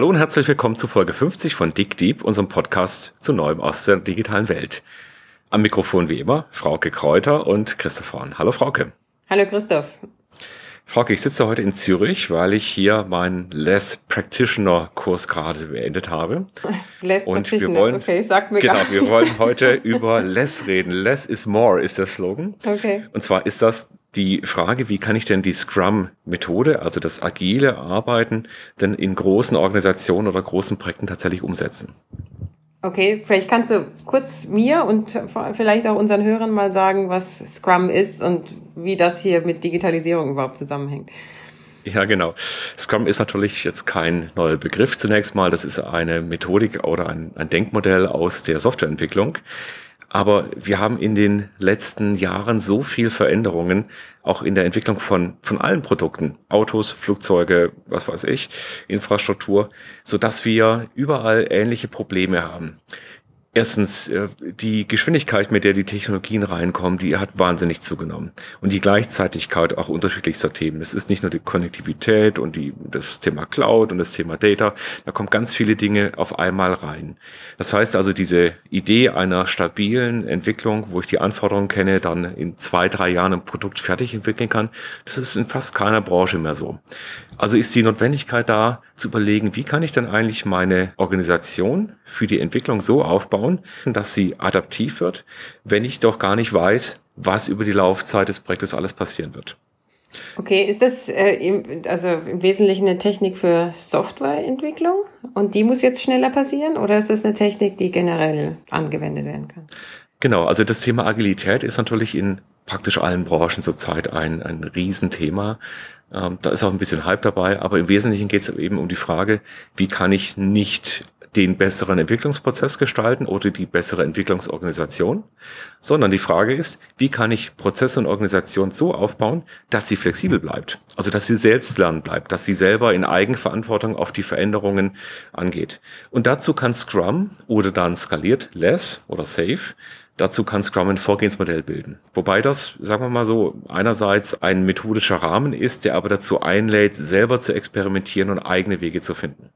Hallo und herzlich willkommen zu Folge 50 von Dick Deep, unserem Podcast zu Neuem aus der digitalen Welt. Am Mikrofon wie immer Frauke Kräuter und Christoph Horn. Hallo Frauke. Hallo Christoph. Frauke, ich sitze heute in Zürich, weil ich hier meinen Less Practitioner Kurs gerade beendet habe. Less und wir wollen, okay, sag mir Genau, wir wollen heute über Less reden. Less is more ist der Slogan. Okay. Und zwar ist das die Frage, wie kann ich denn die Scrum-Methode, also das agile Arbeiten, denn in großen Organisationen oder großen Projekten tatsächlich umsetzen? Okay, vielleicht kannst du kurz mir und vielleicht auch unseren Hörern mal sagen, was Scrum ist und wie das hier mit Digitalisierung überhaupt zusammenhängt. Ja, genau. Scrum ist natürlich jetzt kein neuer Begriff zunächst mal. Das ist eine Methodik oder ein, ein Denkmodell aus der Softwareentwicklung. Aber wir haben in den letzten Jahren so viel Veränderungen, auch in der Entwicklung von, von allen Produkten, Autos, Flugzeuge, was weiß ich, Infrastruktur, so dass wir überall ähnliche Probleme haben. Erstens, äh, die Geschwindigkeit, mit der die Technologien reinkommen, die hat wahnsinnig zugenommen. Und die Gleichzeitigkeit auch unterschiedlichster Themen. Es ist nicht nur die Konnektivität und die, das Thema Cloud und das Thema Data. Da kommen ganz viele Dinge auf einmal rein. Das heißt also, diese Idee einer stabilen Entwicklung, wo ich die Anforderungen kenne, dann in zwei, drei Jahren ein Produkt fertig entwickeln kann, das ist in fast keiner Branche mehr so. Also ist die Notwendigkeit da, zu überlegen, wie kann ich denn eigentlich meine Organisation für die Entwicklung so aufbauen, dass sie adaptiv wird, wenn ich doch gar nicht weiß, was über die Laufzeit des Projektes alles passieren wird. Okay, ist das äh, im, also im Wesentlichen eine Technik für Softwareentwicklung und die muss jetzt schneller passieren oder ist das eine Technik, die generell angewendet werden kann? Genau, also das Thema Agilität ist natürlich in praktisch allen Branchen zurzeit ein, ein Riesenthema. Ähm, da ist auch ein bisschen Hype dabei, aber im Wesentlichen geht es eben um die Frage, wie kann ich nicht den besseren Entwicklungsprozess gestalten oder die bessere Entwicklungsorganisation, sondern die Frage ist, wie kann ich Prozesse und Organisation so aufbauen, dass sie flexibel bleibt, also dass sie selbst lernen bleibt, dass sie selber in Eigenverantwortung auf die Veränderungen angeht. Und dazu kann Scrum oder dann skaliert Less oder Safe Dazu kann Scrum ein Vorgehensmodell bilden. Wobei das, sagen wir mal so, einerseits ein methodischer Rahmen ist, der aber dazu einlädt, selber zu experimentieren und eigene Wege zu finden.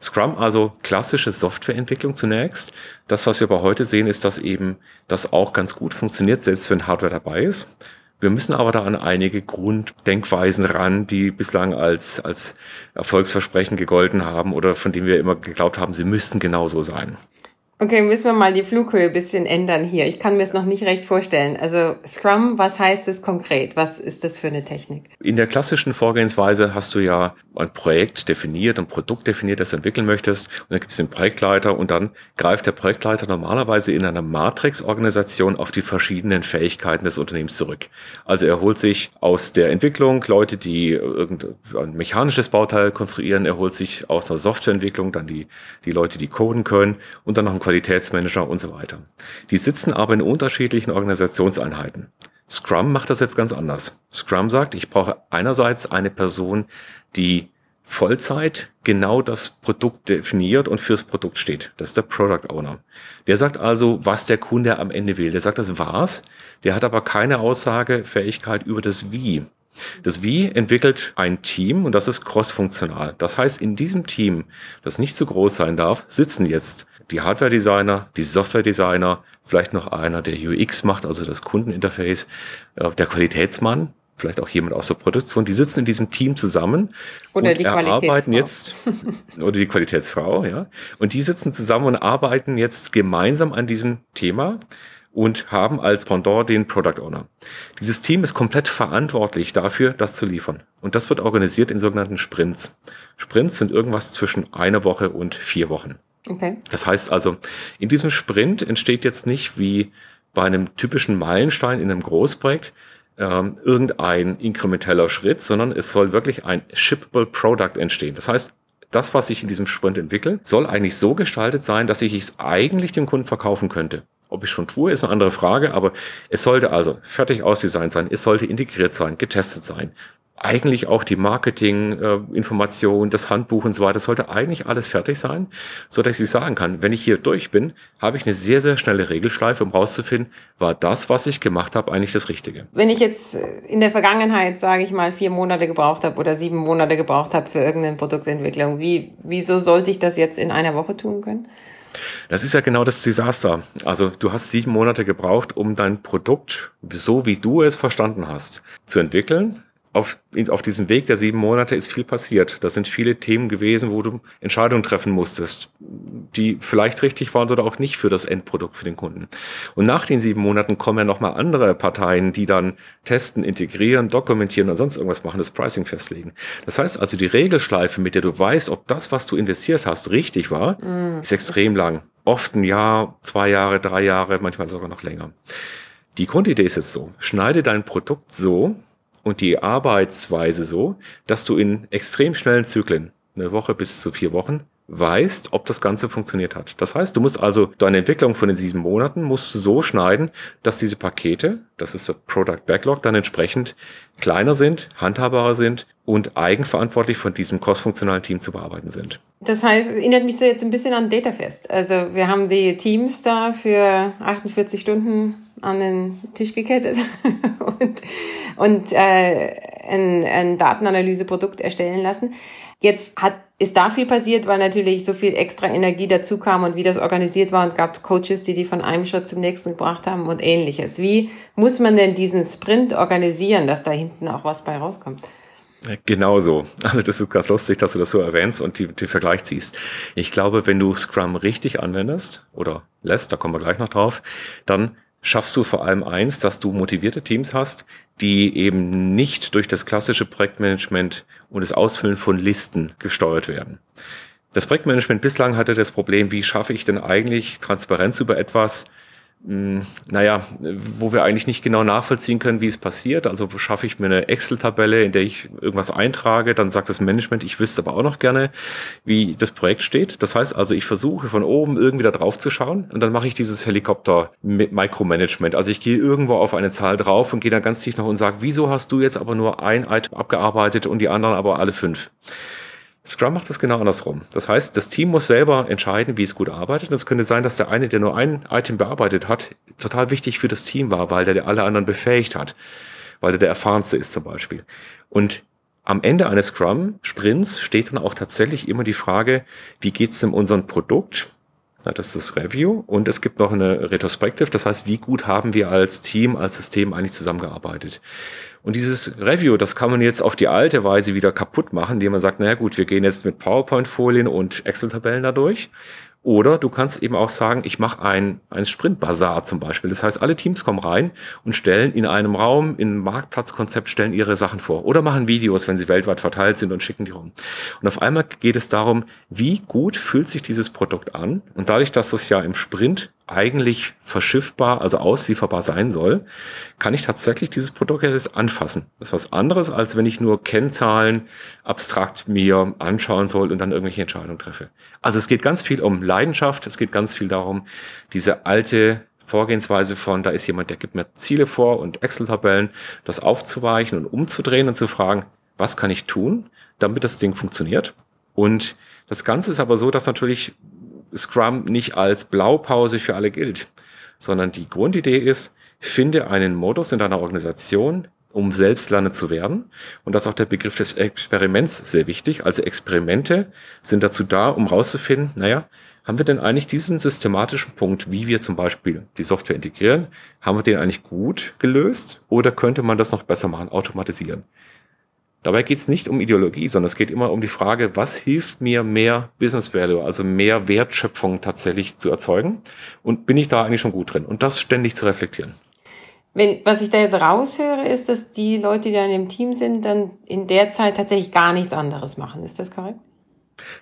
Scrum also klassische Softwareentwicklung zunächst. Das, was wir aber heute sehen, ist, dass eben das auch ganz gut funktioniert, selbst wenn Hardware dabei ist. Wir müssen aber da an einige Grunddenkweisen ran, die bislang als, als Erfolgsversprechen gegolten haben oder von denen wir immer geglaubt haben, sie müssten genauso sein. Okay, müssen wir mal die Flughöhe ein bisschen ändern hier. Ich kann mir es noch nicht recht vorstellen. Also Scrum, was heißt es konkret? Was ist das für eine Technik? In der klassischen Vorgehensweise hast du ja ein Projekt definiert, ein Produkt definiert, das du entwickeln möchtest. Und dann gibt es den Projektleiter und dann greift der Projektleiter normalerweise in einer Matrix-Organisation auf die verschiedenen Fähigkeiten des Unternehmens zurück. Also er holt sich aus der Entwicklung Leute, die irgendein mechanisches Bauteil konstruieren. Er holt sich aus der Softwareentwicklung dann die, die Leute, die coden können und dann noch ein Qualitätsmanager und so weiter. Die sitzen aber in unterschiedlichen Organisationseinheiten. Scrum macht das jetzt ganz anders. Scrum sagt, ich brauche einerseits eine Person, die Vollzeit genau das Produkt definiert und fürs Produkt steht. Das ist der Product Owner. Der sagt also, was der Kunde am Ende will. Der sagt, das war's. Der hat aber keine Aussagefähigkeit über das Wie. Das Wie entwickelt ein Team und das ist crossfunktional. Das heißt, in diesem Team, das nicht zu groß sein darf, sitzen jetzt die Hardware-Designer, die Software-Designer, vielleicht noch einer, der UX macht, also das Kundeninterface, äh, der Qualitätsmann, vielleicht auch jemand aus der Produktion, die sitzen in diesem Team zusammen oder und die erarbeiten jetzt oder die Qualitätsfrau, ja, und die sitzen zusammen und arbeiten jetzt gemeinsam an diesem Thema und haben als Pendant den Product Owner. Dieses Team ist komplett verantwortlich dafür, das zu liefern. Und das wird organisiert in sogenannten Sprints. Sprints sind irgendwas zwischen einer Woche und vier Wochen. Okay. Das heißt also, in diesem Sprint entsteht jetzt nicht wie bei einem typischen Meilenstein in einem Großprojekt ähm, irgendein inkrementeller Schritt, sondern es soll wirklich ein shippable Product entstehen. Das heißt, das, was ich in diesem Sprint entwickle, soll eigentlich so gestaltet sein, dass ich es eigentlich dem Kunden verkaufen könnte. Ob ich schon tue, ist eine andere Frage, aber es sollte also fertig ausdesignt sein, es sollte integriert sein, getestet sein, eigentlich auch die Marketing-Information, äh, das Handbuch und so weiter, sollte eigentlich alles fertig sein, so dass ich sagen kann, wenn ich hier durch bin, habe ich eine sehr, sehr schnelle Regelschleife, um rauszufinden, war das, was ich gemacht habe, eigentlich das Richtige. Wenn ich jetzt in der Vergangenheit, sage ich mal, vier Monate gebraucht habe oder sieben Monate gebraucht habe für irgendeine Produktentwicklung, wie, wieso sollte ich das jetzt in einer Woche tun können? Das ist ja genau das Desaster. Also du hast sieben Monate gebraucht, um dein Produkt, so wie du es verstanden hast, zu entwickeln, auf, auf diesem Weg der sieben Monate ist viel passiert. Da sind viele Themen gewesen, wo du Entscheidungen treffen musstest, die vielleicht richtig waren oder auch nicht für das Endprodukt für den Kunden. Und nach den sieben Monaten kommen ja nochmal andere Parteien, die dann testen, integrieren, dokumentieren und sonst irgendwas machen, das Pricing festlegen. Das heißt also, die Regelschleife, mit der du weißt, ob das, was du investiert hast, richtig war, mm. ist extrem lang. Oft ein Jahr, zwei Jahre, drei Jahre, manchmal sogar noch länger. Die Grundidee ist jetzt so. Schneide dein Produkt so, und die Arbeitsweise so, dass du in extrem schnellen Zyklen, eine Woche bis zu vier Wochen, weißt, ob das Ganze funktioniert hat. Das heißt, du musst also deine Entwicklung von den sieben Monaten musst du so schneiden, dass diese Pakete, das ist der Product Backlog, dann entsprechend kleiner sind, handhabbarer sind und eigenverantwortlich von diesem crossfunktionalen Team zu bearbeiten sind. Das heißt, erinnert mich so jetzt ein bisschen an Datafest. Also wir haben die Teams da für 48 Stunden an den Tisch gekettet und, und äh, ein, ein Datenanalyseprodukt erstellen lassen. Jetzt hat, ist da viel passiert, weil natürlich so viel extra Energie dazu kam und wie das organisiert war und gab Coaches, die die von einem Schritt zum nächsten gebracht haben und ähnliches. Wie muss man denn diesen Sprint organisieren, dass da hinten auch was bei rauskommt? Genauso. Also das ist ganz lustig, dass du das so erwähnst und die Vergleich ziehst. Ich glaube, wenn du Scrum richtig anwendest oder lässt, da kommen wir gleich noch drauf, dann schaffst du vor allem eins, dass du motivierte Teams hast, die eben nicht durch das klassische Projektmanagement und das Ausfüllen von Listen gesteuert werden. Das Projektmanagement bislang hatte das Problem, wie schaffe ich denn eigentlich Transparenz über etwas, hm, naja, wo wir eigentlich nicht genau nachvollziehen können, wie es passiert. Also schaffe ich mir eine Excel-Tabelle, in der ich irgendwas eintrage, dann sagt das Management, ich wüsste aber auch noch gerne, wie das Projekt steht. Das heißt also, ich versuche von oben irgendwie da drauf zu schauen und dann mache ich dieses Helikopter-Micromanagement. Also ich gehe irgendwo auf eine Zahl drauf und gehe dann ganz tief nach und sage, wieso hast du jetzt aber nur ein Item abgearbeitet und die anderen aber alle fünf? Scrum macht das genau andersrum. Das heißt, das Team muss selber entscheiden, wie es gut arbeitet. Und es könnte sein, dass der eine, der nur ein Item bearbeitet hat, total wichtig für das Team war, weil der alle anderen befähigt hat, weil der der erfahrenste ist zum Beispiel. Und am Ende eines Scrum-Sprints steht dann auch tatsächlich immer die Frage, wie geht's denn unserem Produkt? Ja, das ist das Review. Und es gibt noch eine Retrospective, das heißt, wie gut haben wir als Team, als System eigentlich zusammengearbeitet? Und dieses Review, das kann man jetzt auf die alte Weise wieder kaputt machen, indem man sagt, naja gut, wir gehen jetzt mit PowerPoint-Folien und Excel-Tabellen da durch. Oder du kannst eben auch sagen, ich mache ein, ein Sprint-Bazar zum Beispiel. Das heißt, alle Teams kommen rein und stellen in einem Raum, in einem Marktplatzkonzept, stellen ihre Sachen vor. Oder machen Videos, wenn sie weltweit verteilt sind und schicken die rum. Und auf einmal geht es darum, wie gut fühlt sich dieses Produkt an. Und dadurch, dass das ja im Sprint eigentlich verschiffbar, also auslieferbar sein soll, kann ich tatsächlich dieses Produkt jetzt anfassen. Das ist was anderes, als wenn ich nur Kennzahlen abstrakt mir anschauen soll und dann irgendwelche Entscheidungen treffe. Also es geht ganz viel um Leidenschaft, es geht ganz viel darum, diese alte Vorgehensweise von, da ist jemand, der gibt mir Ziele vor und Excel-Tabellen, das aufzuweichen und umzudrehen und zu fragen, was kann ich tun, damit das Ding funktioniert? Und das Ganze ist aber so, dass natürlich Scrum nicht als Blaupause für alle gilt, sondern die Grundidee ist, finde einen Modus in deiner Organisation, um Selbstlerner zu werden. Und das ist auch der Begriff des Experiments sehr wichtig. Also Experimente sind dazu da, um rauszufinden, naja, haben wir denn eigentlich diesen systematischen Punkt, wie wir zum Beispiel die Software integrieren, haben wir den eigentlich gut gelöst oder könnte man das noch besser machen, automatisieren? Dabei geht es nicht um Ideologie, sondern es geht immer um die Frage, was hilft mir mehr Business Value, also mehr Wertschöpfung tatsächlich zu erzeugen? Und bin ich da eigentlich schon gut drin? Und das ständig zu reflektieren. Wenn, was ich da jetzt raushöre, ist, dass die Leute, die dann im Team sind, dann in der Zeit tatsächlich gar nichts anderes machen. Ist das korrekt?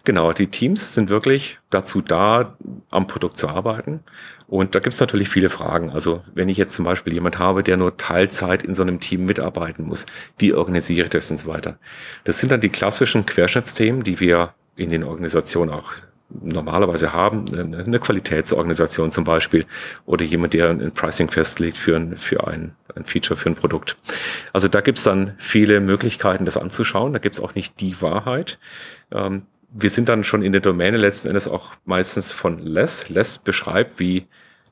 Genau, die Teams sind wirklich dazu da, am Produkt zu arbeiten. Und da gibt es natürlich viele Fragen. Also wenn ich jetzt zum Beispiel jemand habe, der nur Teilzeit in so einem Team mitarbeiten muss, wie organisiere ich das und so weiter? Das sind dann die klassischen Querschnittsthemen, die wir in den Organisationen auch normalerweise haben, eine Qualitätsorganisation zum Beispiel oder jemand, der ein Pricing festlegt für ein, für ein, ein Feature, für ein Produkt. Also da gibt's dann viele Möglichkeiten, das anzuschauen. Da gibt's auch nicht die Wahrheit. Ähm, wir sind dann schon in der Domäne letzten Endes auch meistens von Less. Less beschreibt, wie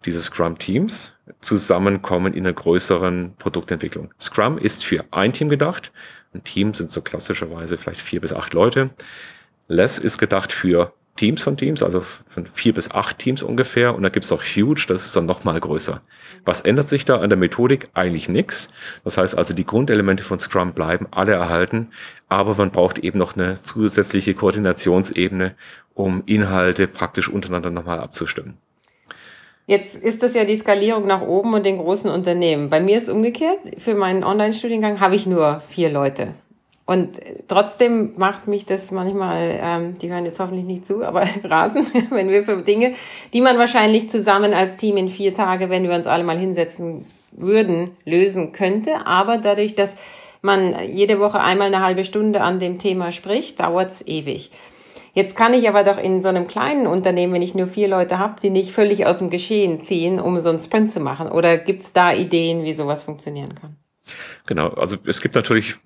diese Scrum-Teams zusammenkommen in einer größeren Produktentwicklung. Scrum ist für ein Team gedacht. Ein Team sind so klassischerweise vielleicht vier bis acht Leute. Less ist gedacht für Teams von Teams, also von vier bis acht Teams ungefähr. Und da gibt's auch Huge, das ist dann nochmal größer. Was ändert sich da an der Methodik? Eigentlich nichts. Das heißt also, die Grundelemente von Scrum bleiben alle erhalten, aber man braucht eben noch eine zusätzliche Koordinationsebene, um Inhalte praktisch untereinander nochmal abzustimmen. Jetzt ist das ja die Skalierung nach oben und den großen Unternehmen. Bei mir ist umgekehrt. Für meinen Online-Studiengang habe ich nur vier Leute. Und trotzdem macht mich das manchmal, ähm, die hören jetzt hoffentlich nicht zu, aber rasen, wenn wir für Dinge, die man wahrscheinlich zusammen als Team in vier Tage, wenn wir uns alle mal hinsetzen würden, lösen könnte. Aber dadurch, dass man jede Woche einmal eine halbe Stunde an dem Thema spricht, dauert's ewig. Jetzt kann ich aber doch in so einem kleinen Unternehmen, wenn ich nur vier Leute habe, die nicht völlig aus dem Geschehen ziehen, um so einen Sprint zu machen. Oder gibt es da Ideen, wie sowas funktionieren kann? Genau, also es gibt natürlich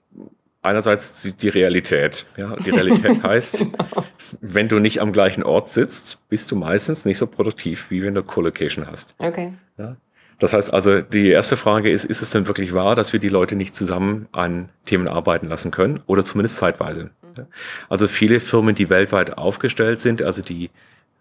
einerseits die Realität. Ja, die Realität heißt, genau. wenn du nicht am gleichen Ort sitzt, bist du meistens nicht so produktiv, wie wenn du Co-Location hast. Okay. Ja, das heißt also, die erste Frage ist, ist es denn wirklich wahr, dass wir die Leute nicht zusammen an Themen arbeiten lassen können oder zumindest zeitweise? Also viele Firmen, die weltweit aufgestellt sind, also die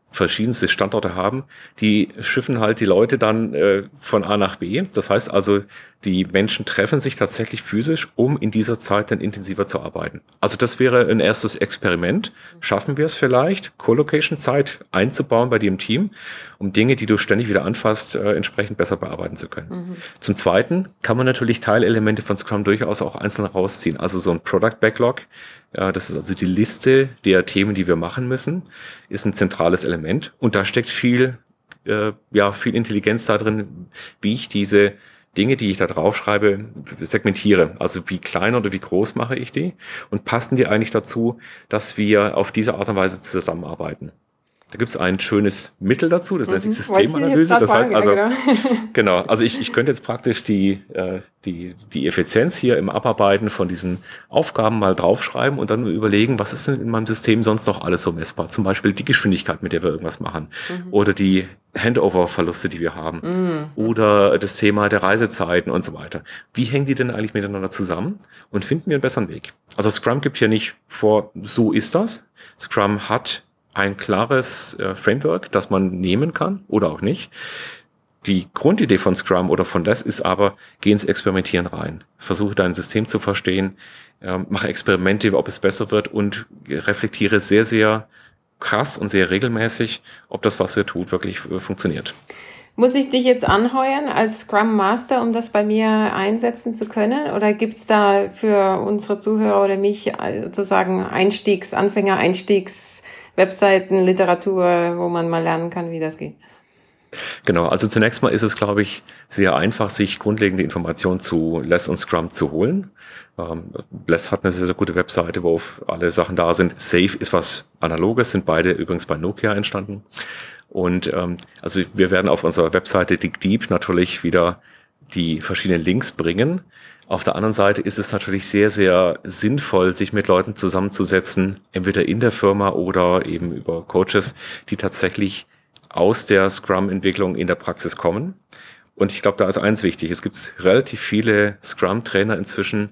verschiedenste Standorte haben, die schiffen halt die Leute dann äh, von A nach B. Das heißt also, die Menschen treffen sich tatsächlich physisch, um in dieser Zeit dann intensiver zu arbeiten. Also das wäre ein erstes Experiment. Schaffen wir es vielleicht, Co-Location-Zeit einzubauen bei dir im Team, um Dinge, die du ständig wieder anfasst, äh, entsprechend besser bearbeiten zu können. Mhm. Zum Zweiten kann man natürlich Teilelemente von Scrum durchaus auch einzeln rausziehen. Also so ein Product Backlog, ja, das ist also die Liste der Themen, die wir machen müssen, ist ein zentrales Element. Und da steckt viel, äh, ja, viel Intelligenz da drin, wie ich diese Dinge, die ich da draufschreibe, segmentiere. Also wie klein oder wie groß mache ich die? Und passen die eigentlich dazu, dass wir auf diese Art und Weise zusammenarbeiten? Da gibt es ein schönes Mittel dazu, das nennt sich mhm. Systemanalyse. Das heißt also, genau. genau, also ich, ich könnte jetzt praktisch die, äh, die, die Effizienz hier im Abarbeiten von diesen Aufgaben mal draufschreiben und dann überlegen, was ist denn in meinem System sonst noch alles so messbar? Zum Beispiel die Geschwindigkeit, mit der wir irgendwas machen. Mhm. Oder die Handover-Verluste, die wir haben. Mhm. Oder das Thema der Reisezeiten und so weiter. Wie hängen die denn eigentlich miteinander zusammen? Und finden wir einen besseren Weg? Also Scrum gibt hier nicht vor, so ist das. Scrum hat ein klares äh, Framework, das man nehmen kann oder auch nicht. Die Grundidee von Scrum oder von Less ist aber, geh ins Experimentieren rein. Versuche dein System zu verstehen, äh, mache Experimente, ob es besser wird und reflektiere sehr, sehr krass und sehr regelmäßig, ob das, was ihr tut, wirklich äh, funktioniert. Muss ich dich jetzt anheuern als Scrum Master, um das bei mir einsetzen zu können? Oder gibt's da für unsere Zuhörer oder mich äh, sozusagen Einstiegs-, Anfänger-Einstiegs- Webseiten, Literatur, wo man mal lernen kann, wie das geht? Genau, also zunächst mal ist es, glaube ich, sehr einfach, sich grundlegende Informationen zu Less und Scrum zu holen. Ähm, Less hat eine sehr, sehr gute Webseite, wo alle Sachen da sind. Safe ist was Analoges, sind beide übrigens bei Nokia entstanden. Und ähm, also wir werden auf unserer Webseite Dig Deep natürlich wieder die verschiedenen Links bringen. Auf der anderen Seite ist es natürlich sehr, sehr sinnvoll, sich mit Leuten zusammenzusetzen, entweder in der Firma oder eben über Coaches, die tatsächlich aus der Scrum-Entwicklung in der Praxis kommen. Und ich glaube, da ist eins wichtig. Es gibt relativ viele Scrum-Trainer inzwischen,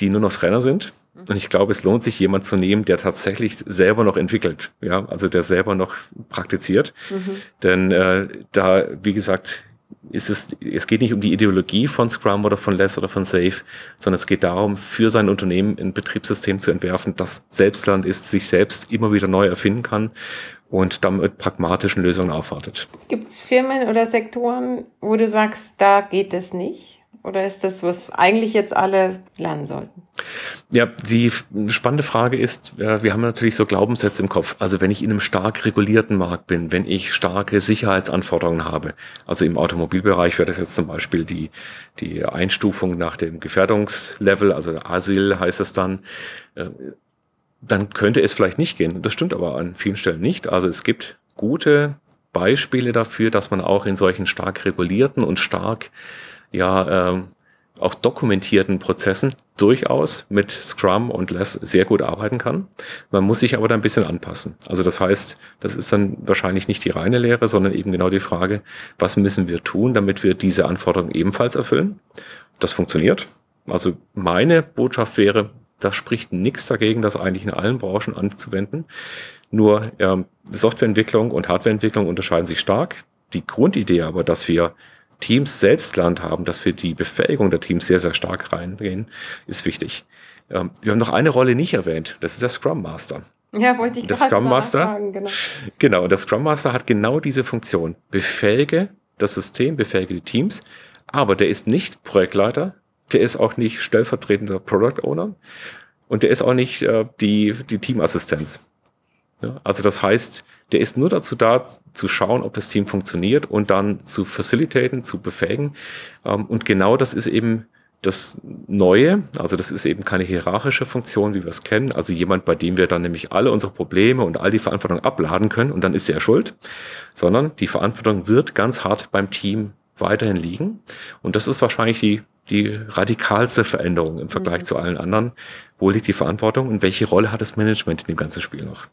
die nur noch Trainer sind. Und ich glaube, es lohnt sich, jemand zu nehmen, der tatsächlich selber noch entwickelt, ja, also der selber noch praktiziert. Mhm. Denn äh, da, wie gesagt, ist es, es geht nicht um die Ideologie von Scrum oder von Less oder von Safe, sondern es geht darum, für sein Unternehmen ein Betriebssystem zu entwerfen, das Selbstland ist, sich selbst immer wieder neu erfinden kann und damit pragmatischen Lösungen aufwartet. Gibt es Firmen oder Sektoren, wo du sagst, da geht es nicht? Oder ist das, was eigentlich jetzt alle lernen sollten? Ja, die spannende Frage ist, wir haben natürlich so Glaubenssätze im Kopf. Also wenn ich in einem stark regulierten Markt bin, wenn ich starke Sicherheitsanforderungen habe, also im Automobilbereich wäre das jetzt zum Beispiel die, die Einstufung nach dem Gefährdungslevel, also Asyl heißt es dann, äh, dann könnte es vielleicht nicht gehen. Das stimmt aber an vielen Stellen nicht. Also es gibt gute Beispiele dafür, dass man auch in solchen stark regulierten und stark ja, ähm, auch dokumentierten Prozessen durchaus mit Scrum und Less sehr gut arbeiten kann. Man muss sich aber da ein bisschen anpassen. Also das heißt, das ist dann wahrscheinlich nicht die reine Lehre, sondern eben genau die Frage, was müssen wir tun, damit wir diese Anforderungen ebenfalls erfüllen. Das funktioniert. Also meine Botschaft wäre, da spricht nichts dagegen, das eigentlich in allen Branchen anzuwenden. Nur ähm, Softwareentwicklung und Hardwareentwicklung unterscheiden sich stark. Die Grundidee aber, dass wir Teams selbst Land haben, dass wir die Befähigung der Teams sehr, sehr stark reingehen, ist wichtig. Ähm, wir haben noch eine Rolle nicht erwähnt. Das ist der Scrum Master. Ja, wollte ich der Scrum Master. Genau. genau, der Scrum Master hat genau diese Funktion. Befähige das System, befähige die Teams, aber der ist nicht Projektleiter, der ist auch nicht stellvertretender Product Owner und der ist auch nicht äh, die, die Teamassistenz. Ja, also das heißt, der ist nur dazu da, zu schauen, ob das Team funktioniert und dann zu facilitaten, zu befähigen. Ähm, und genau das ist eben das Neue, also das ist eben keine hierarchische Funktion, wie wir es kennen, also jemand, bei dem wir dann nämlich alle unsere Probleme und all die Verantwortung abladen können und dann ist er schuld, sondern die Verantwortung wird ganz hart beim Team weiterhin liegen. Und das ist wahrscheinlich die, die radikalste Veränderung im Vergleich mhm. zu allen anderen. Wo liegt die Verantwortung und welche Rolle hat das Management in dem ganzen Spiel noch?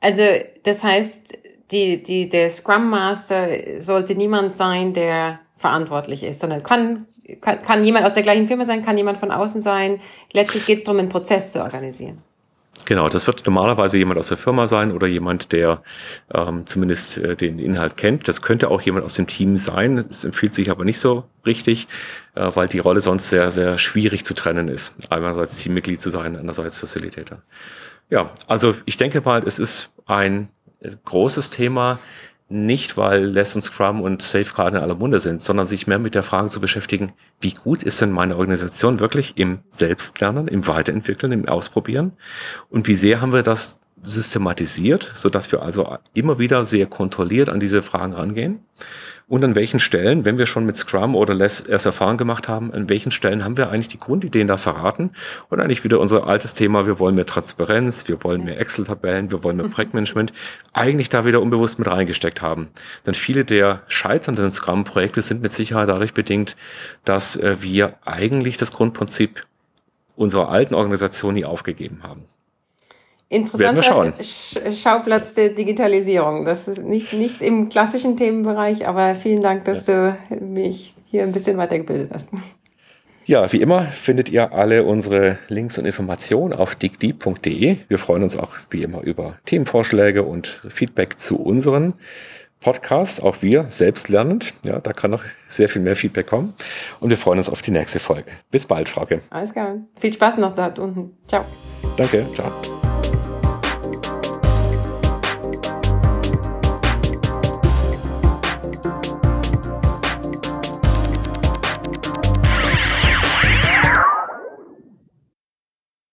Also das heißt, die, die, der Scrum Master sollte niemand sein, der verantwortlich ist, sondern kann, kann, kann jemand aus der gleichen Firma sein, kann jemand von außen sein. Letztlich geht es darum, einen Prozess zu organisieren. Genau, das wird normalerweise jemand aus der Firma sein oder jemand, der ähm, zumindest äh, den Inhalt kennt. Das könnte auch jemand aus dem Team sein. Es empfiehlt sich aber nicht so richtig, äh, weil die Rolle sonst sehr, sehr schwierig zu trennen ist. Einerseits Teammitglied zu sein, andererseits Facilitator. Ja, also ich denke mal, es ist ein äh, großes Thema, nicht weil Lesson Scrum und Safeguard in aller Munde sind, sondern sich mehr mit der Frage zu beschäftigen, wie gut ist denn meine Organisation wirklich im Selbstlernen, im Weiterentwickeln, im Ausprobieren? Und wie sehr haben wir das systematisiert, so dass wir also immer wieder sehr kontrolliert an diese Fragen rangehen und an welchen Stellen, wenn wir schon mit Scrum oder Less erst Erfahrung gemacht haben, an welchen Stellen haben wir eigentlich die Grundideen da verraten und eigentlich wieder unser altes Thema, wir wollen mehr Transparenz, wir wollen mehr Excel-Tabellen, wir wollen mehr mhm. Projektmanagement, eigentlich da wieder unbewusst mit reingesteckt haben. Denn viele der scheiternden Scrum-Projekte sind mit Sicherheit dadurch bedingt, dass äh, wir eigentlich das Grundprinzip unserer alten Organisation nie aufgegeben haben interessanter Schauplatz der Digitalisierung. Das ist nicht, nicht im klassischen Themenbereich, aber vielen Dank, dass ja. du mich hier ein bisschen weitergebildet hast. Ja, wie immer findet ihr alle unsere Links und Informationen auf digdeep.de. Wir freuen uns auch wie immer über Themenvorschläge und Feedback zu unseren Podcasts, auch wir selbst lernend. Ja, da kann noch sehr viel mehr Feedback kommen. Und wir freuen uns auf die nächste Folge. Bis bald, Frauke. Alles klar. Viel Spaß noch da unten. Ciao. Danke. Ciao.